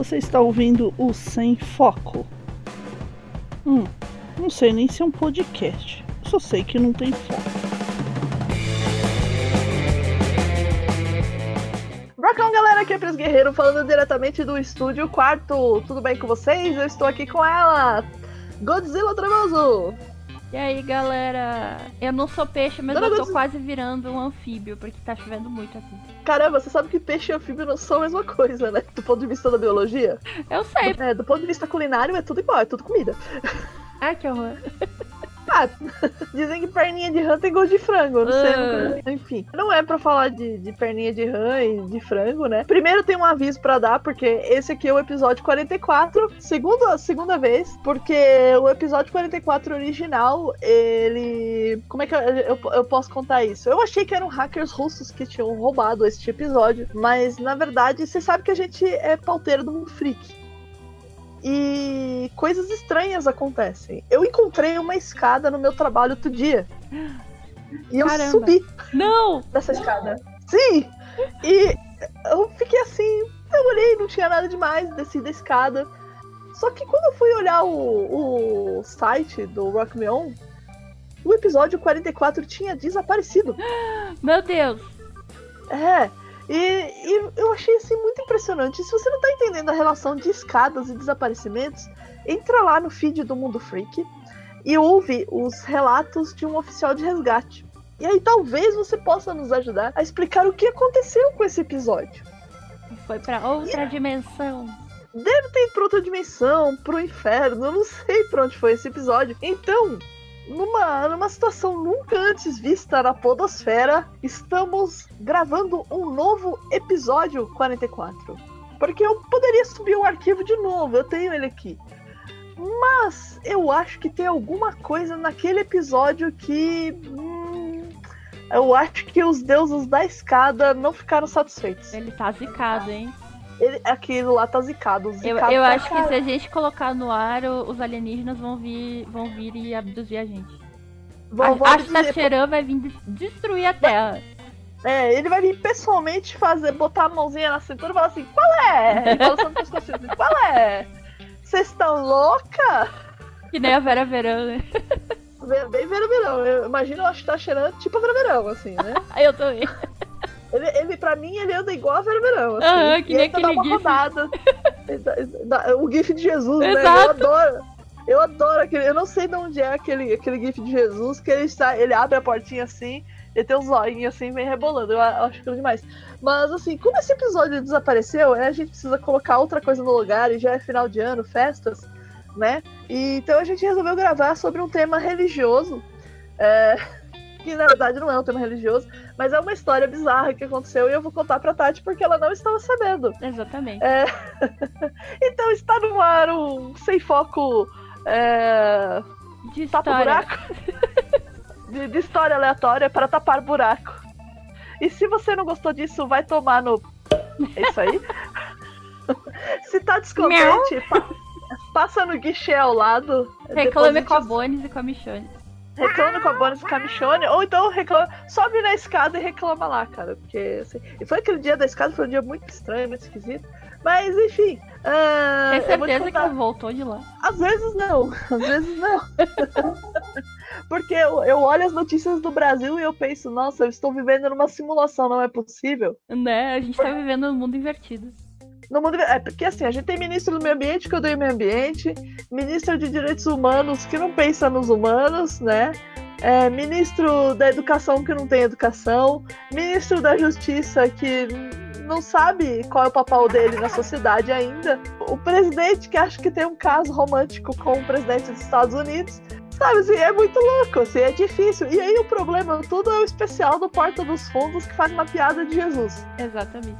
Você está ouvindo o Sem Foco. Hum, não sei nem se é um podcast. Só sei que não tem foco. Rockão, galera, aqui é Pris Guerreiro falando diretamente do estúdio quarto. Tudo bem com vocês? Eu estou aqui com ela, Godzilla Tremoso. E aí, galera? Eu não sou peixe, mas Dona eu tô quase virando um anfíbio, porque tá chovendo muito aqui. Caramba, você sabe que peixe e anfíbio não são a mesma coisa, né? Do ponto de vista da biologia. Eu sei. É, do ponto de vista culinário é tudo igual, é tudo comida. Ai, que horror. Ah, dizem que perninha de rã tem gosto de frango, não. Ah. Enfim, não é pra falar de, de perninha de rã e de frango, né? Primeiro tem um aviso pra dar, porque esse aqui é o episódio 44, segunda, segunda vez, porque o episódio 44 original, ele... Como é que eu, eu, eu posso contar isso? Eu achei que eram hackers russos que tinham roubado este episódio, mas na verdade, você sabe que a gente é pauteiro do mundo freak. E coisas estranhas acontecem. Eu encontrei uma escada no meu trabalho outro dia. E eu Caramba. subi Não! dessa escada. Sim! E eu fiquei assim, eu olhei, não tinha nada demais, desci da escada. Só que quando eu fui olhar o, o site do Rock Me On, o episódio 44 tinha desaparecido. Meu Deus! É, e, e eu achei assim muito impressionante. Se você não tá entendendo a relação de escadas e desaparecimentos, entra lá no feed do Mundo Freak e ouve os relatos de um oficial de resgate. E aí talvez você possa nos ajudar a explicar o que aconteceu com esse episódio. Foi pra outra dimensão. Deve ter ido pra outra dimensão, pro inferno, eu não sei pra onde foi esse episódio. Então, numa, numa situação nunca antes vista na Podosfera, estamos gravando um novo episódio 44. Porque eu poderia subir o arquivo de novo, eu tenho ele aqui. Mas eu acho que tem alguma coisa naquele episódio que. hum, eu acho que os deuses da escada não ficaram satisfeitos. Ele tá zicado, hein? Ele, aquilo lá tá zicado. Eu, zicado eu pra acho que caralho. se a gente colocar no ar, o- os alienígenas vão vir, vão vir e abduzir a gente. A, acho que dizer- Tacheran vai vir des- destruir a Terra. É, ele vai vir pessoalmente fazer, botar a mãozinha na cintura e falar assim, qual é? Assim assim, qual é? Vocês estão louca? Que nem a Vera Verão, né? Bem Vera Verão. Eu imagino, eu acho que tá cheirando tipo a Vera Verão, assim, né? Aí eu também. Ele, ele, pra mim, ele anda igual a Vera Verão, assim. Aham, que e nem aquele uma gif. rodada. O gif de Jesus, né? Eu Exato. adoro. Eu adoro aquele. Eu não sei de onde é aquele, aquele gif de Jesus, que ele está. Ele abre a portinha assim, ele tem um zoinho assim, vem rebolando. Eu, eu acho aquilo demais. Mas assim, como esse episódio desapareceu, né, a gente precisa colocar outra coisa no lugar, e já é final de ano, festas, né? E, então a gente resolveu gravar sobre um tema religioso. é, que na verdade não é um tema religioso, mas é uma história bizarra que aconteceu e eu vou contar pra Tati porque ela não estava sabendo. Exatamente. É, então está no ar um sem foco é, De tapa buraco de, de história aleatória para tapar buraco. E se você não gostou disso, vai tomar no. É isso aí. se tá descontente, pa- passa no guichê ao lado. Reclame com a Bones e com a Michonne. Reclame com a Bonus Camichone, ou então reclama, sobe na escada e reclama lá, cara. Porque assim, e foi aquele dia da escada, foi um dia muito estranho, muito esquisito. Mas enfim. ah, Tem eu vou te certeza que contar. ela voltou de lá. Às vezes não, às vezes não. Porque eu, eu olho as notícias do Brasil e eu penso, nossa, eu estou vivendo numa simulação, não é possível. Né? A gente tá vivendo um mundo invertido. No mundo, é porque assim, a gente tem ministro do meio ambiente que odeia o meio ambiente, ministro de direitos humanos que não pensa nos humanos, né? É, ministro da educação que não tem educação, ministro da justiça que não sabe qual é o papel dele na sociedade ainda, o presidente que acha que tem um caso romântico com o presidente dos Estados Unidos. Sabe, assim, é muito louco, assim, é difícil. E aí o problema tudo é o especial do Porta dos Fundos que faz uma piada de Jesus. Exatamente.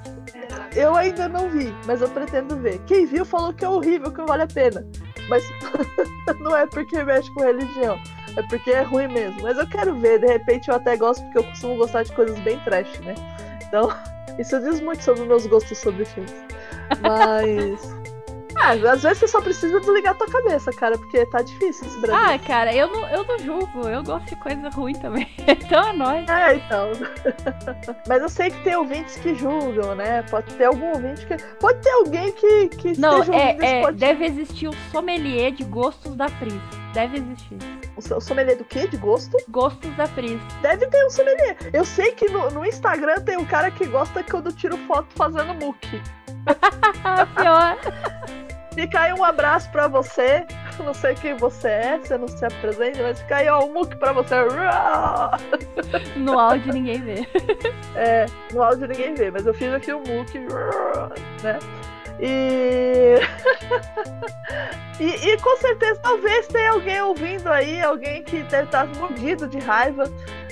Eu ainda não vi, mas eu pretendo ver. Quem viu falou que é horrível, que não vale a pena. Mas não é porque mexe com religião, é porque é ruim mesmo. Mas eu quero ver, de repente eu até gosto, porque eu costumo gostar de coisas bem trash, né? Então, isso diz muito sobre meus gostos sobre filmes. Mas. Ah, às vezes você só precisa desligar a tua cabeça, cara, porque tá difícil esse Brasil. Ah, cara, eu não, eu não julgo. Eu gosto de coisa ruim também. Então é nóis. É, então. Mas eu sei que tem ouvintes que julgam, né? Pode ter algum ouvinte que. Pode ter alguém que, que Não, esteja é, é, deve existir o sommelier de gostos da Pris. Deve existir. O so- sommelier do quê? De gosto? Gostos da Pris. Deve ter um sommelier. Eu sei que no, no Instagram tem um cara que gosta que eu tiro foto fazendo muque. Pior. Fica aí um abraço pra você. Não sei quem você é, você não se apresenta, mas fica aí ó, um muque pra você. No áudio ninguém vê. É, no áudio ninguém vê, mas eu fiz aqui um muque, né? E... e. e com certeza, talvez tenha alguém ouvindo aí, alguém que deve estar mordido de raiva,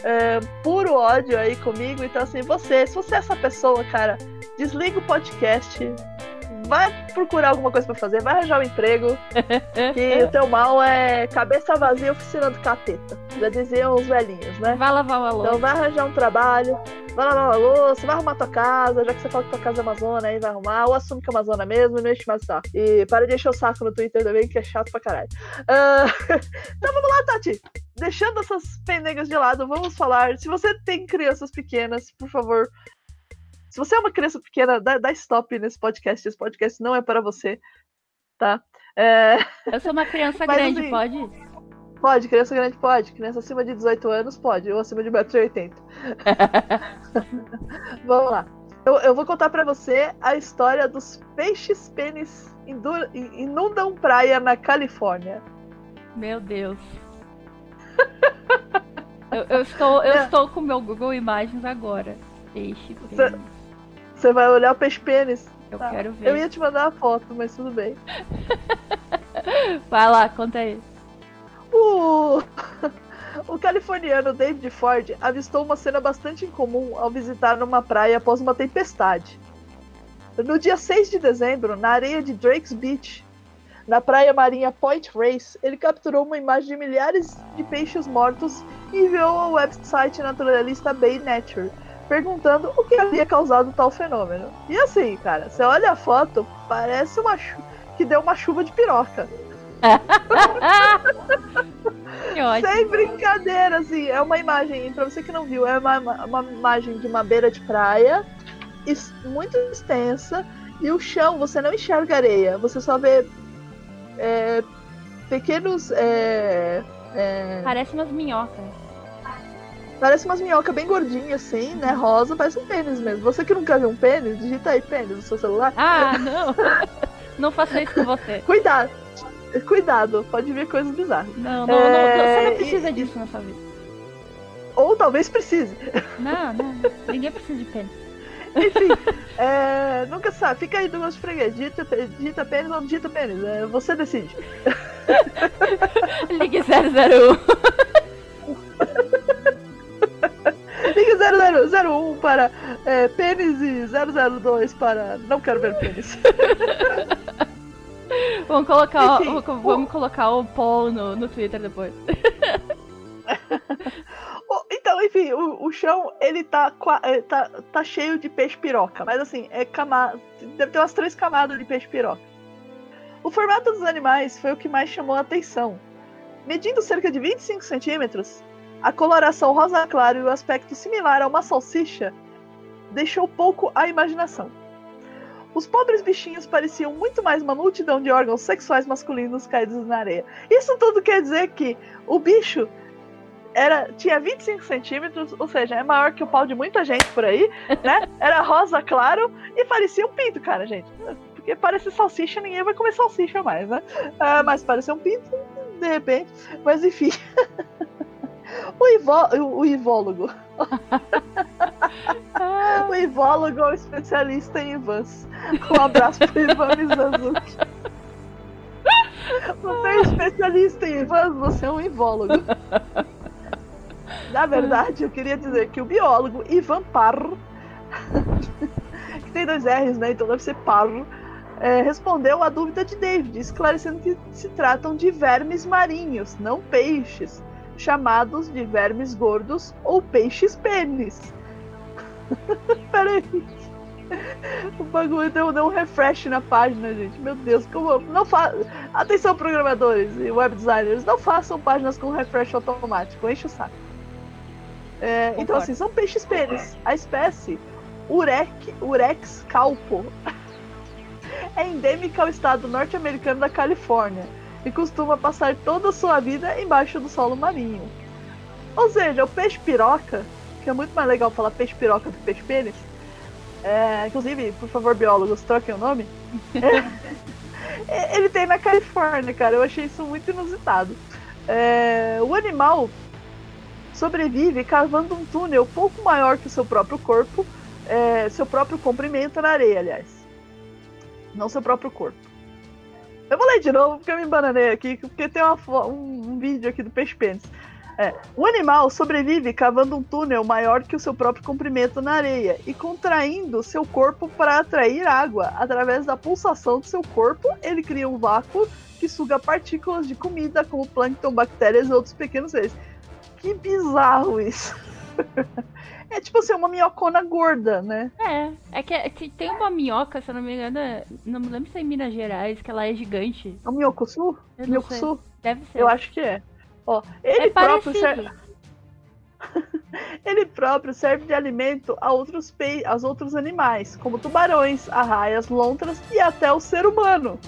é, puro ódio aí comigo. Então, assim, você, se você é essa pessoa, cara, desliga o podcast, vai procurar alguma coisa pra fazer, vai arranjar um emprego, que o teu mal é cabeça vazia, oficina do capeta. Já diziam os velhinhos, né? Vai lavar o alô. Então vai arranjar um trabalho, vai lavar a louça, vai arrumar tua casa, já que você fala que tua casa é Amazônia, aí vai arrumar, ou assume que é Amazônia mesmo e não enche mais o saco. E para de encher o saco no Twitter também, que é chato pra caralho. Ah, então vamos lá, Tati. Deixando essas pendegas de lado, vamos falar. Se você tem crianças pequenas, por favor. Se você é uma criança pequena, dá, dá stop nesse podcast. Esse podcast não é para você, tá? É, Eu sou uma criança Mas, grande, assim, pode? pode, criança grande pode. Criança acima de 18 anos pode, ou acima de 1,80m. Vamos lá. Eu, eu vou contar pra você a história dos peixes pênis inundam praia na Califórnia. Meu Deus. Eu, eu estou, eu É. estou com o meu Google Imagens agora. Peixe, pênis. Você vai olhar o peixe pênis. Eu Tá. quero ver. Eu ia te mandar a foto, mas tudo bem. Vai lá, conta aí. O... o californiano David Ford avistou uma cena bastante incomum ao visitar uma praia após uma tempestade. No dia 6 de dezembro, na areia de Drake's Beach, na praia marinha Point Race, ele capturou uma imagem de milhares de peixes mortos e enviou ao website naturalista Bay Nature, perguntando o que havia causado tal fenômeno. E assim, cara, você olha a foto, parece uma chu- que deu uma chuva de piroca. Sem brincadeira, assim, é uma imagem, pra você que não viu, é uma, uma imagem de uma beira de praia, muito extensa, e o chão, você não enxerga areia, você só vê é, pequenos. é, é, Parece umas minhocas. Parece umas minhocas bem gordinhas, assim, né? Rosa, parece um pênis mesmo. Você que nunca viu um pênis, digita aí pênis no seu celular. Ah, não. Não faça isso com você. Cuidado! Cuidado, pode vir coisas bizarras. Não, não, não, É, Você não precisa e- disso nessa vida. Ou talvez precise. Não, não. Ninguém precisa de pênis. Enfim, é, nunca sabe. Fica aí do gosto de freguês. Digita, digita pênis ou digita pênis. É, você decide. Ligue 001. Ligue 0001 para é, pênis e 002 para não quero ver pênis. Vamos colocar, Enfim, o- vamos colocar o Paul no, no Twitter depois. O- Então, enfim, o, o chão ele tá, é, tá, tá cheio de peixe piroca. Mas assim, é camada. Deve ter umas três camadas de peixe piroca. O formato dos animais foi o que mais chamou a atenção. Medindo cerca de 25 centímetros, a coloração rosa claro e o aspecto similar a uma salsicha deixou pouco à imaginação. Os pobres bichinhos pareciam muito mais uma multidão de órgãos sexuais masculinos caídos na areia. Isso tudo quer dizer que o bicho era, tinha 25 centímetros, ou seja, é maior que o pau de muita gente por aí, né? Era rosa claro e parecia um pinto, cara, gente. Porque parece salsicha, ninguém vai comer salsicha mais, né? Ah, mas parecia um pinto, de repente. Mas enfim. O, ivo, o, o ivólogo. Ah, O ivólogo é o especialista em Ivans. Um abraço pro Ivan Mizanzuki. Você é especialista em Ivans, você é um ivólogo. Na verdade, eu queria dizer que o biólogo Ivan Parro, que tem dois R's, né? Então deve ser Parro, é, respondeu à dúvida de David, esclarecendo que se tratam de vermes marinhos, não peixes, chamados de vermes gordos ou peixes pênis. Peraí. O bagulho deu, deu um refresh na página, gente. Meu Deus, como. Não fa... Atenção, programadores e web designers, não façam páginas com refresh automático, enche o saco. É, então, assim, são peixes pênis. A espécie Urec, Urex calpo é endêmica ao estado norte-americano da Califórnia e costuma passar toda a sua vida embaixo do solo marinho. Ou seja, o peixe piroca, que é muito mais legal falar peixe piroca do que peixe pênis, é, inclusive, por favor, biólogos, troquem o nome. É, ele tem na Califórnia, cara. Eu achei isso muito inusitado. É, o animal sobrevive cavando um túnel pouco maior que o seu próprio corpo, é, seu próprio comprimento na areia, aliás. Não seu próprio corpo. Eu vou ler de novo porque eu me embananei aqui, porque tem uma, um, um vídeo aqui do peixe pênis. É, o animal sobrevive cavando um túnel maior que o seu próprio comprimento na areia e contraindo seu corpo para atrair água. Através da pulsação do seu corpo, ele cria um vácuo que suga partículas de comida, como plâncton, bactérias e outros pequenos seres. Que bizarro isso! é tipo assim, uma minhocona gorda, né? É, é que, é que, tem uma minhoca, se eu não me engano, não me lembro se é em Minas Gerais, que ela é gigante. É o minhocuçu? Minhocuçu? Deve ser. Eu acho que é. Ó, ele é próprio serve... ele próprio serve de alimento a outros, pe... aos outros animais, como tubarões, arraias, lontras e até o ser humano.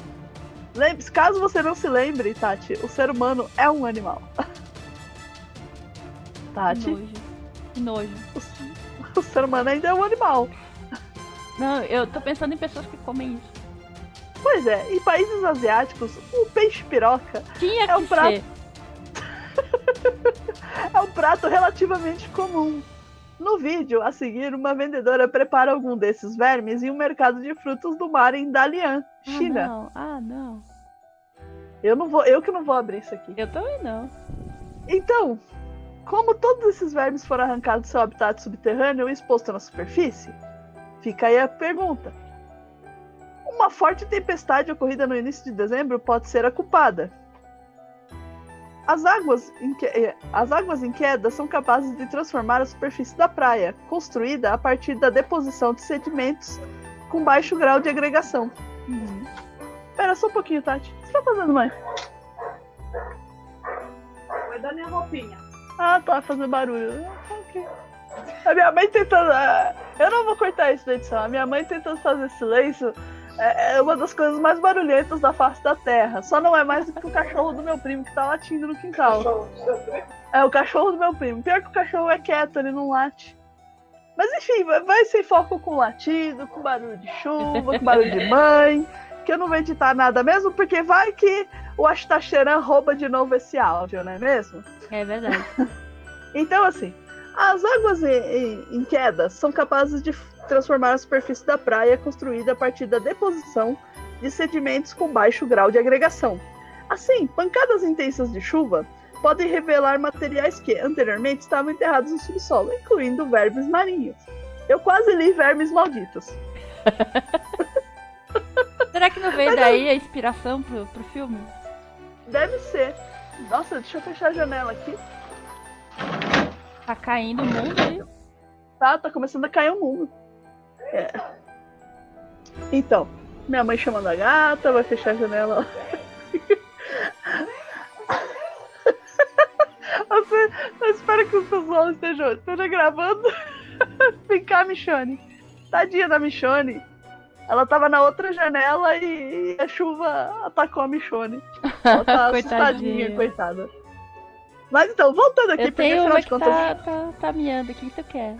Lembre -se, caso você não se lembre, Tati, o ser humano é um animal. Tati. Nojo. Que nojo. O, o ser humano ainda é um animal. Não, eu tô pensando em pessoas que comem isso. Pois é, em países asiáticos, o peixe piroca Tinha é um que prato. é um prato relativamente comum. No vídeo a seguir, uma vendedora prepara algum desses vermes em um mercado de frutos do mar em Dalian, China. Ah, não. Ah, não. Eu não vou, eu que não vou abrir isso aqui. Eu também não. Então, como todos esses vermes foram arrancados do seu habitat subterrâneo e expostos na superfície, fica aí a pergunta. Uma forte tempestade ocorrida no início de dezembro pode ser a culpada. As águas, em que... eh, as águas em queda são capazes de transformar a superfície da praia, construída a partir da deposição de sedimentos com baixo grau de agregação. Uhum. Espera só um pouquinho, Tati. O que você tá fazendo, mãe? Vai dar minha roupinha. Ah, tá, fazendo barulho. Ah, ok. A minha mãe tentando. ah, Eu não vou cortar isso da edição. A minha mãe tentando fazer silêncio é é uma das coisas mais barulhentas da face da Terra. Só não é mais do que o cachorro do meu primo que tá latindo no quintal. É o cachorro do meu primo. Pior que o cachorro é quieto, ele não late. Mas enfim, vai- vai sem foco com latido, com barulho de chuva, com barulho de mãe. Que eu não vou editar nada mesmo, porque vai que o Astacheran rouba de novo esse áudio, não é mesmo? É verdade. Então, assim, as águas em, em- em queda são capazes de transformar a superfície da praia construída a partir da deposição de sedimentos com baixo grau de agregação. Assim, pancadas intensas de chuva podem revelar materiais que anteriormente estavam enterrados no subsolo, incluindo vermes marinhos. Eu quase li vermes malditos. Será que não veio daí a inspiração pro, pro filme? Deve ser. Nossa, deixa eu fechar a janela aqui. Tá caindo o mundo aí. Tá, tá começando a cair o mundo. É. Então, minha mãe chamando a gata, vai fechar a janela. Você, eu espero que o pessoal esteja, esteja gravando. Vem cá, Michone. Tadinha da Michone. Ela tava na outra janela e a chuva atacou a Michone. Ela tá assustadinha, coitada. Mas então, voltando aqui, Eu porque afinal de que contas. tá, tá, tá miando. O que tu quer?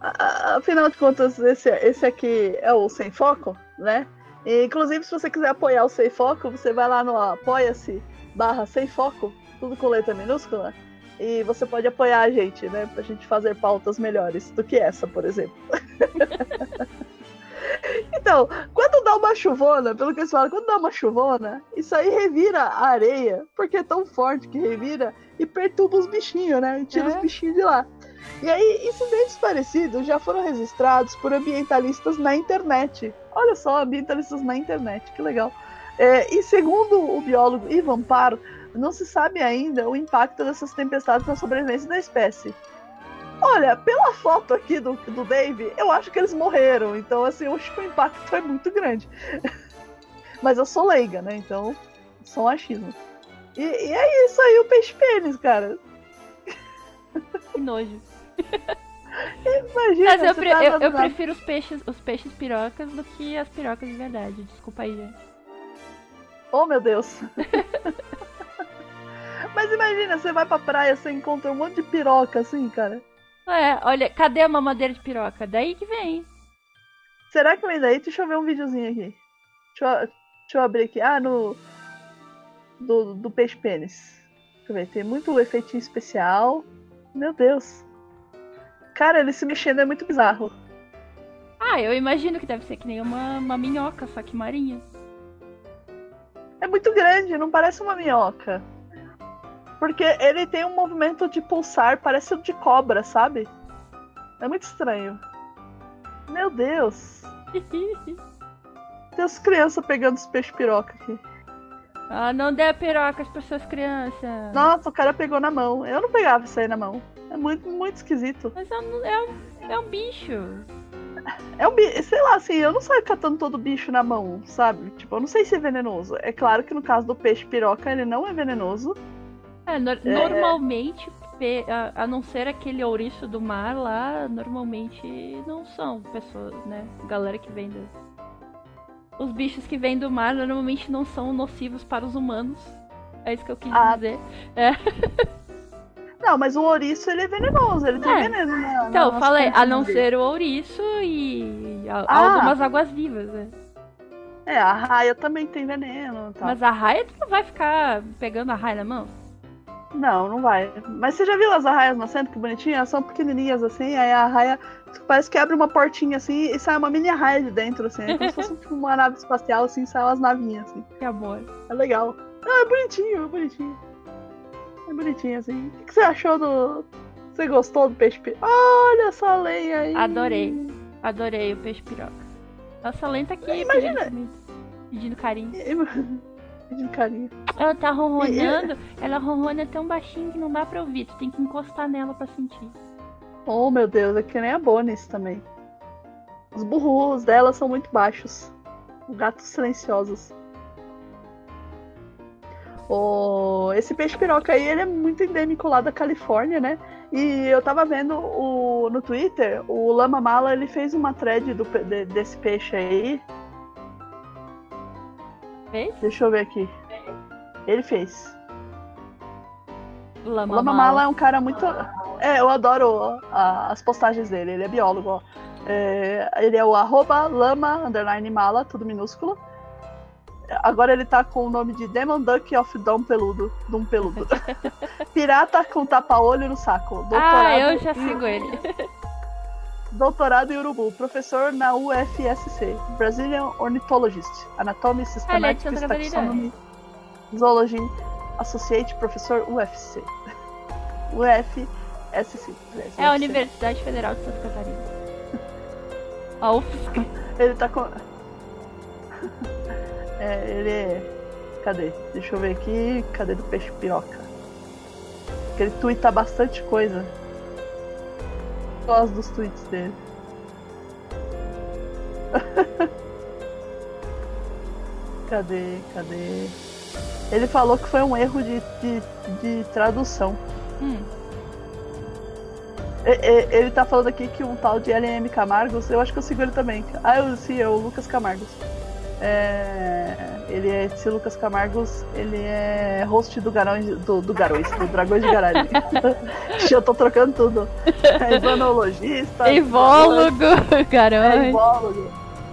A- a- Afinal de contas, esse, esse aqui é o Sem Foco, né? E, inclusive, se você quiser apoiar o Sem Foco, você vai lá no apoia-se barra Sem Foco, tudo com letra minúscula, e você pode apoiar a gente, né? Pra gente fazer pautas melhores do que essa, por exemplo. então, quando dá uma chuvona, pelo que eles falam, quando dá uma chuvona, isso aí revira a areia, porque é tão forte que revira e perturba os bichinhos, né? E tira É. os bichinhos de lá. E aí, incidentes parecidos já foram registrados por ambientalistas na internet. Olha só, ambientalistas na internet, que legal. É, e segundo o biólogo Ivan Parr, não se sabe ainda o impacto dessas tempestades na sobrevivência da espécie. Olha, pela foto aqui do, do Dave, eu acho que eles morreram. Então, assim, eu acho que o impacto é muito grande. Mas eu sou leiga, né? Então, só um achismo. E, e é isso aí, o peixe pênis, cara. Que nojo. Imagina, Mas eu, pre- tá eu- eu prefiro os peixes, os peixes pirocas do que as pirocas de verdade. Desculpa aí, gente. Oh, meu Deus. Mas imagina, você vai pra praia, você encontra um monte de piroca, assim, cara. É, olha, cadê a mamadeira de piroca? Daí que vem. Será que vem daí? Deixa eu ver um videozinho aqui. Deixa eu, deixa eu abrir aqui. Ah, no. Do, do peixe pênis. Deixa eu ver. Tem muito efeitinho especial. Meu Deus. Cara, ele se mexendo é muito bizarro. Ah, eu imagino que deve ser que nem uma, uma minhoca, só que marinha. É muito grande, não parece uma minhoca. Porque ele tem um movimento de pulsar, parece o de cobra, sabe? É muito estranho. Meu Deus. Tem as crianças pegando os peixes piroca aqui. ah, não dê pirocas para suas crianças. Nossa, o cara pegou na mão. Eu não pegava isso aí na mão. É muito, muito esquisito. Mas é um, é, um, é um bicho. É um bicho, sei lá, assim, eu não saio catando todo bicho na mão, sabe? Tipo, eu não sei se é venenoso. É claro que no caso do peixe piroca, ele não é venenoso. É, nor- normalmente, pe- a, não ser aquele ouriço do mar lá, normalmente não são pessoas, né? Galera que vem do... Os bichos que vêm do mar normalmente não são nocivos para os humanos. É isso que eu quis Ah, dizer. Não, mas o ouriço, ele é venenoso. Ele tem É. veneno na Então, eu falei, a não ser o ouriço e a- Ah. algumas águas-vivas, né? É, a raia também tem veneno tal. Mas a raia, tu não vai ficar pegando a raia na mão? Não, não vai. Mas você já viu as arraias nascendo? Que bonitinhas? Elas são pequenininhas assim, aí a arraia parece que abre uma portinha assim e sai uma mini arraia de dentro, assim. É como se fosse tipo, uma nave espacial, assim, sai umas navinhas, assim. Que amor. É legal. Ah, é bonitinho, é bonitinho. É bonitinho, assim. O que você achou do. Você gostou do peixe pi- Olha essa lenha aí. Adorei. Adorei o peixe piroca. Nossa, lenta aqui Imagina- pedindo carinho. Ela tá ronronando, ela ronrona tão baixinho que não dá pra ouvir. Tu tem que encostar nela pra sentir. Oh, meu Deus, é que nem a Bonis também. Os burros dela são muito baixos. Gatos silenciosos. Oh, esse peixe piroca aí, ele é muito endêmico lá da Califórnia, né? E eu tava vendo o, no Twitter, o Lama Mala, ele fez uma thread do, de- desse peixe aí. Fez? Deixa eu ver aqui. Ele fez. Lama, O Lama Mala é um cara muito. É, eu adoro a- as postagens dele. Ele é biólogo, ó. É, ele é o arroba lama underline mala, tudo minúsculo. Agora ele tá com o nome de Demon Duck of Dom Peludo. Dom Peludo. Pirata com tapa-olho no saco. Doutorado Ah, eu já sigo ele. Doutorado em Urubu. Professor na UFSC. Brazilian Ornithologist. Anatomy, Systematic Catarina. Taxonomy. Zoology. Associate Professor UFC. UFSC. É a UFC. Universidade Federal de Santa Catarina. A UFSC. Ele tá com. é, ele é. Cadê? Deixa eu ver aqui. Cadê do peixe piroca? Porque ele tuita bastante coisa. Gosto dos tweets dele. cadê? Cadê? Ele falou que foi um erro de, de, de tradução. Hum. E- e- Ele tá falando aqui que um tal de LM Camargos, eu acho que eu sigo ele também. Ah, eu sim, é o Lucas Camargos. É, ele é esse Lucas Camargos, ele é host do Garões do, do Garões, do Dragões de Garagem. eu tô trocando tudo. É ivanologista. Evólogo, É garante. ivólogo.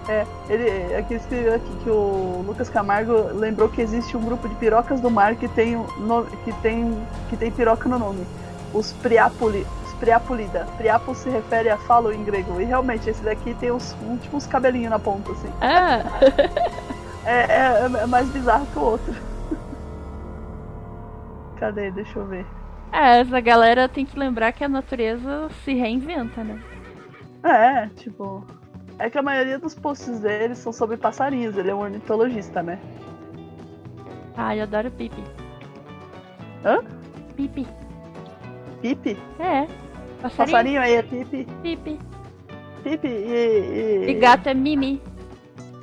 É, ele aqui escreveu aqui que o Lucas Camargo lembrou que existe um grupo de pirocas do mar que tem nome, que tem que tem piroca no nome. Os Priapoli, os Priapolida. Priapo se refere a falo em grego. E realmente esse daqui tem uns, um, tipo uns cabelinhos na ponta assim. Ah, É, é, é mais bizarro que o outro. Cadê? Deixa eu ver. é, essa galera tem que lembrar que a natureza se reinventa, né? É, tipo. É que a maioria dos posts dele são sobre passarinhos, ele é um ornitologista, né? Ah, eu adoro pipi. Hã? Pipi. Pipe? É. Passarinho? Passarinho aí é Pipi. Pipi. Pipi e. E gato é Mimi.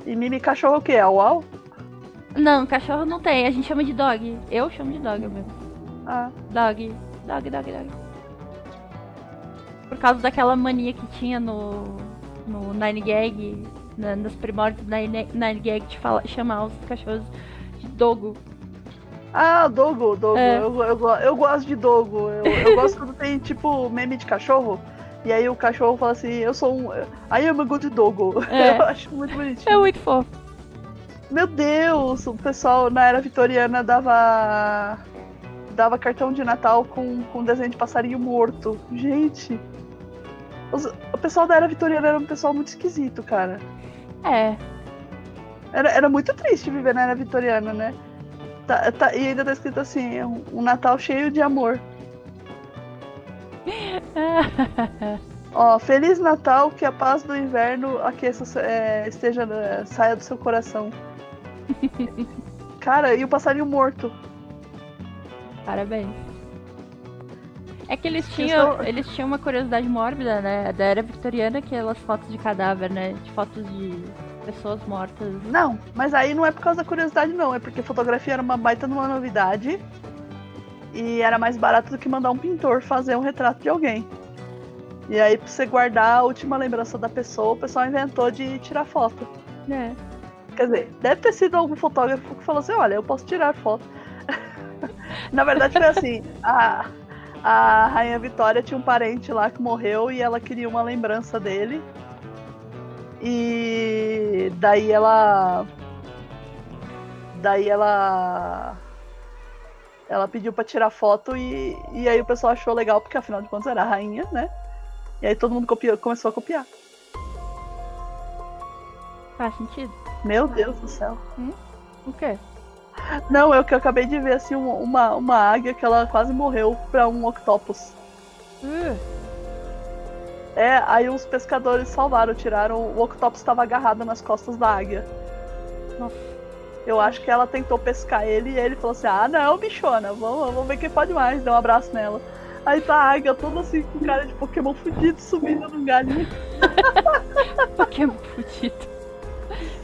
E Mimi cachorro o quê? É uau? Não, cachorro não tem, a gente chama de dog. Eu chamo de dog mesmo. Ah. Dog. Dog, dog, dog. Por causa daquela mania que tinha no. no Nine Gag, na, nos primórdios do Nine, Nine Gag de fala, chamar os cachorros de dogo. Ah, Dogo, Dogo. É. Eu, eu, eu gosto de Dogo. Eu, eu gosto quando tem, tipo, meme de cachorro. E aí o cachorro fala assim, eu sou um. I am a good dogo. É. Eu acho muito bonitinho. É muito fofo. Meu Deus, o pessoal na era vitoriana dava. dava cartão de Natal com, com desenho de passarinho morto. Gente. os- o pessoal da era vitoriana era um pessoal muito esquisito, cara. É. Era, era muito triste viver na era vitoriana, né? Tá- tá- e ainda tá escrito assim, um, um Natal cheio de amor. Ó, Feliz Natal, que a paz do inverno aqueça, é, esteja, é, saia do seu coração. Cara, e o passarinho morto? Parabéns. É que eles tinham, eles tinham uma curiosidade mórbida, né? Da era victoriana, aquelas fotos de cadáver, né? De fotos de pessoas mortas. Não, mas aí não é por causa da curiosidade, não. É porque fotografia era uma baita numa novidade. E era mais barato do que mandar um pintor fazer um retrato de alguém. E aí, pra você guardar a última lembrança da pessoa, o pessoal inventou de tirar foto. né? Quer dizer, deve ter sido algum fotógrafo que falou assim: olha, eu posso tirar foto. Na verdade, foi assim: a, a Rainha Vitória tinha um parente lá que morreu e ela queria uma lembrança dele. E daí ela. Daí ela. Ela pediu pra tirar foto e, e aí o pessoal achou legal, porque afinal de contas era a rainha, né? E aí todo mundo copiou, começou a copiar. Faz sentido. Meu Deus do céu. O quê? Não, é o que eu acabei de ver, assim, um- uma, uma águia que ela quase morreu pra um octopus. Uh, É, aí os pescadores salvaram, tiraram. O octopus estava agarrado nas costas da águia. nossa. Eu acho que ela tentou pescar ele e ele falou assim: Ah, não, bichona, vamos, vamos ver quem pode mais. Deu um abraço nela. Aí tá a águia toda assim, com cara de Pokémon fudido, subindo no galho. Pokémon fudido.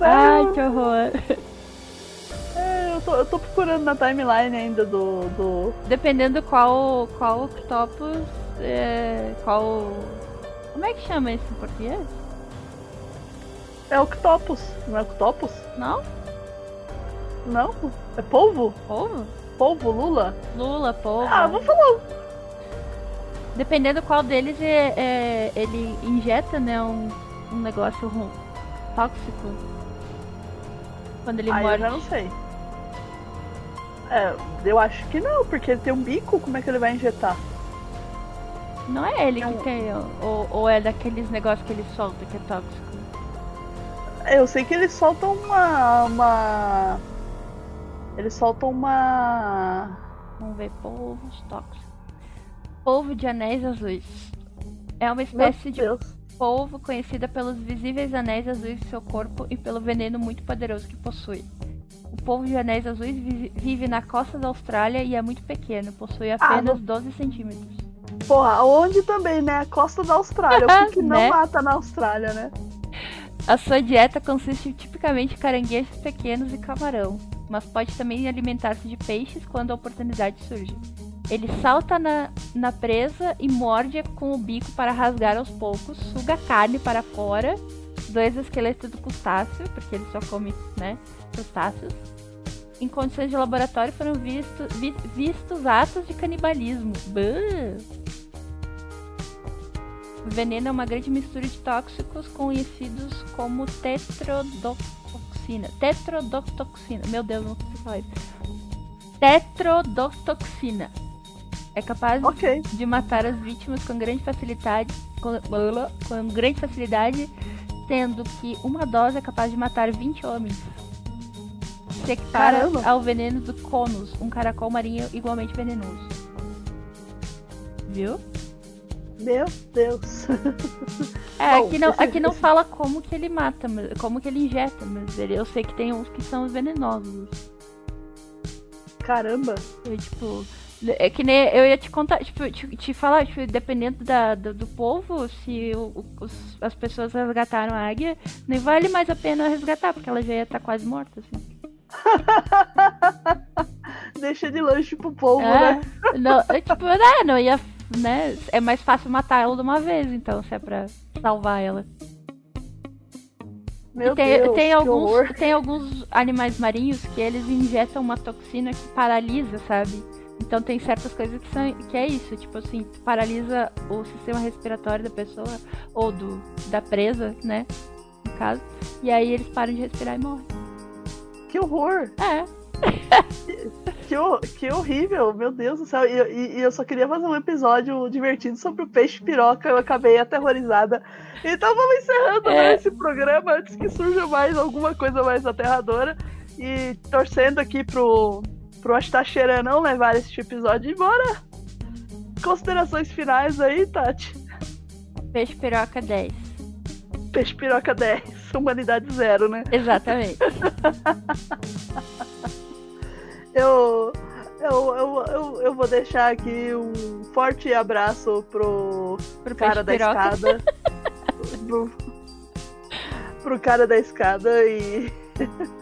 Ai, que horror. É, eu, tô, eu tô procurando na timeline ainda do. do... Dependendo qual, qual octopus, é, qual... Como é que chama isso em português? É octopus, não é octopus? Não? Não? É polvo? Polvo? Polvo, Lula? Lula, polvo. Ah, vou falar. Dependendo qual deles é, é- ele injeta, né, um, um negócio tóxico. Quando ele eu morde. já não sei. É, eu acho que não, porque ele tem um bico, como é que ele vai injetar? Não é ele Não. que tem, ou, ou é daqueles negócios que ele solta que é tóxico. Eu sei que eles soltam uma. uma... Eles soltam uma. Vamos ver, polvos tóxicos. Polvo de anéis azuis. É uma espécie de polvo conhecida pelos visíveis anéis azuis de seu corpo e pelo veneno muito poderoso que possui. O polvo de anéis azuis vi- vive na costa da Austrália e é muito pequeno, possui apenas 12 centímetros. Porra, onde também, né? A costa da Austrália. O que, que não Né? mata na Austrália, né? A sua dieta consiste tipicamente de caranguejos pequenos e camarão, mas pode também alimentar-se de peixes quando a oportunidade surge. Ele salta na, na presa e morde com o bico para rasgar aos poucos, suga a carne para fora do exoesqueleto do crustáceo, porque ele só come né, crustáceos. Em condições de laboratório foram visto, vi- vistos atos de canibalismo. Bã! O veneno é uma grande mistura de tóxicos conhecidos como tetrodotoxina. Tetrodotoxina. Meu Deus, não consigo falar isso. Tetrodotoxina. É capaz Ok. de matar as vítimas com grande facilidade, com, com grande facilidade, sendo que uma dose é capaz de matar 20 homens. Equipara Caramba. ao veneno do Conus, um caracol marinho igualmente venenoso. Viu? Meu Deus. É, Bom, aqui não, esse- aqui não esse- fala como que ele mata, como que ele injeta, mas eu sei que tem uns que são venenosos. Caramba. Eu, tipo, É que nem eu ia te contar, tipo, te, te falar, tipo, dependendo da, do, do povo, se o, os, as pessoas resgataram a águia, nem vale mais a pena resgatar, porque ela já ia estar tá quase morta, assim. Deixa de lanche pro povo, é, né? Não, é, tipo, né, não ia, né? É mais fácil matar ela de uma vez, então, se é pra salvar ela. Meu tem, Deus, tem alguns, horror. tem alguns animais marinhos que eles injetam uma toxina que paralisa, sabe? Então tem certas coisas que são que é isso, tipo assim, paralisa o sistema respiratório da pessoa ou do da presa, né? No caso. E aí eles param de respirar e morrem. Que horror! É. que, que horrível, meu Deus do céu. E, e, e, eu só queria fazer um episódio divertido sobre o peixe piroca. Eu acabei aterrorizada. Então vamos encerrando é. né, esse programa antes que surja mais alguma coisa mais aterradora. E torcendo aqui pro, pro Astacheira não levar este episódio embora. Considerações finais aí, Tati. Peixe piroca 10. Peixe piroca 10. Humanidade zero, né? Exatamente. eu, eu, eu, eu, eu, vou deixar aqui um forte abraço pro, pro cara da piroca. escada. pro, pro cara da escada e.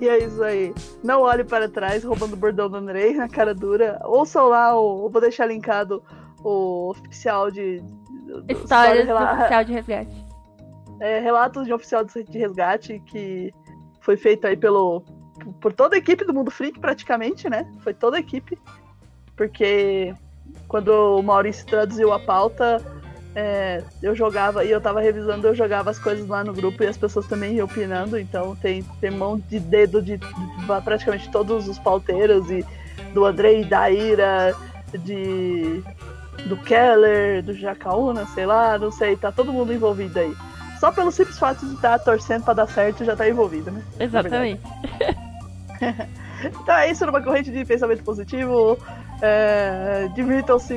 E é isso aí. Não olhe para trás, roubando o bordão do Andrei na cara dura. Ouçam lá, o, vou deixar linkado o oficial de. Histórias do, do oficial de resgate. É, relatos de oficial de resgate que foi feito aí pelo. Por toda a equipe do Mundo Freak, praticamente, né? Foi toda a equipe. Porque quando o Maurício traduziu a pauta, é, eu jogava e eu tava revisando, eu jogava as coisas lá no grupo e as pessoas também iam opinando, então tem, tem mão de dedo de, de, de praticamente todos os pauteiros e do Andrei, da Ira, de do Keller, do Jacaúna, sei lá, não sei, tá todo mundo envolvido aí. Só pelo simples fato de estar tá torcendo pra dar certo já tá envolvido, né? Exatamente. então é isso numa corrente de pensamento positivo. É, Divirtam-se,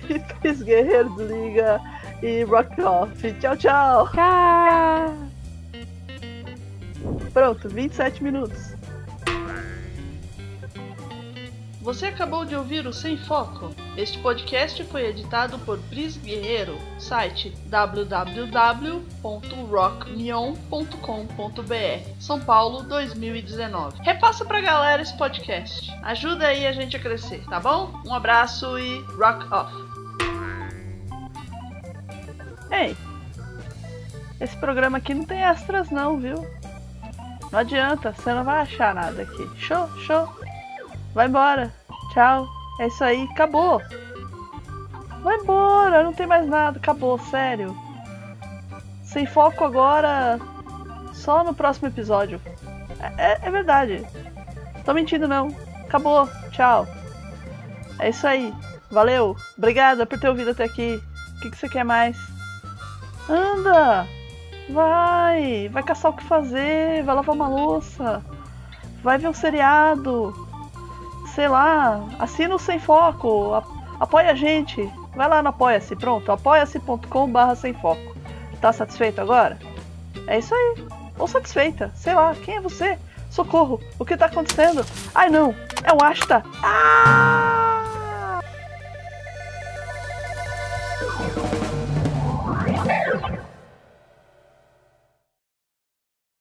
Cris Guerreiro, desliga e rock off. Tchau, tchau. Tchau. Pronto, 27 minutos. Você acabou de ouvir o Sem Foco. Este podcast foi editado por Pris Guerreiro, site www.rockneon.com.br, São Paulo 2019. Repassa pra galera esse podcast. Ajuda aí a gente a crescer, tá bom? Um abraço e rock off. Ei, esse programa aqui não tem extras não, viu? Não adianta, você não vai achar nada aqui. Show, show. Vai embora. Tchau. É isso aí. Acabou. Vai embora. Não tem mais nada. Acabou. Sério. Sem foco agora. Só no próximo episódio. É, é, é verdade. Tô mentindo não. Acabou. Tchau. É isso aí. Valeu. Obrigada por ter ouvido até aqui. O que, que você quer mais? Anda! Vai! Vai caçar o que fazer, vai lavar uma louça, vai ver um seriado, sei lá, assina o Sem Foco, apoia a gente, vai lá no Apoia-se, pronto, apoia-se.com barra sem foco. Tá satisfeito agora? É isso aí, ou satisfeita, sei lá, quem é você? Socorro, o que tá acontecendo? Ai não, é um Asta! Ah!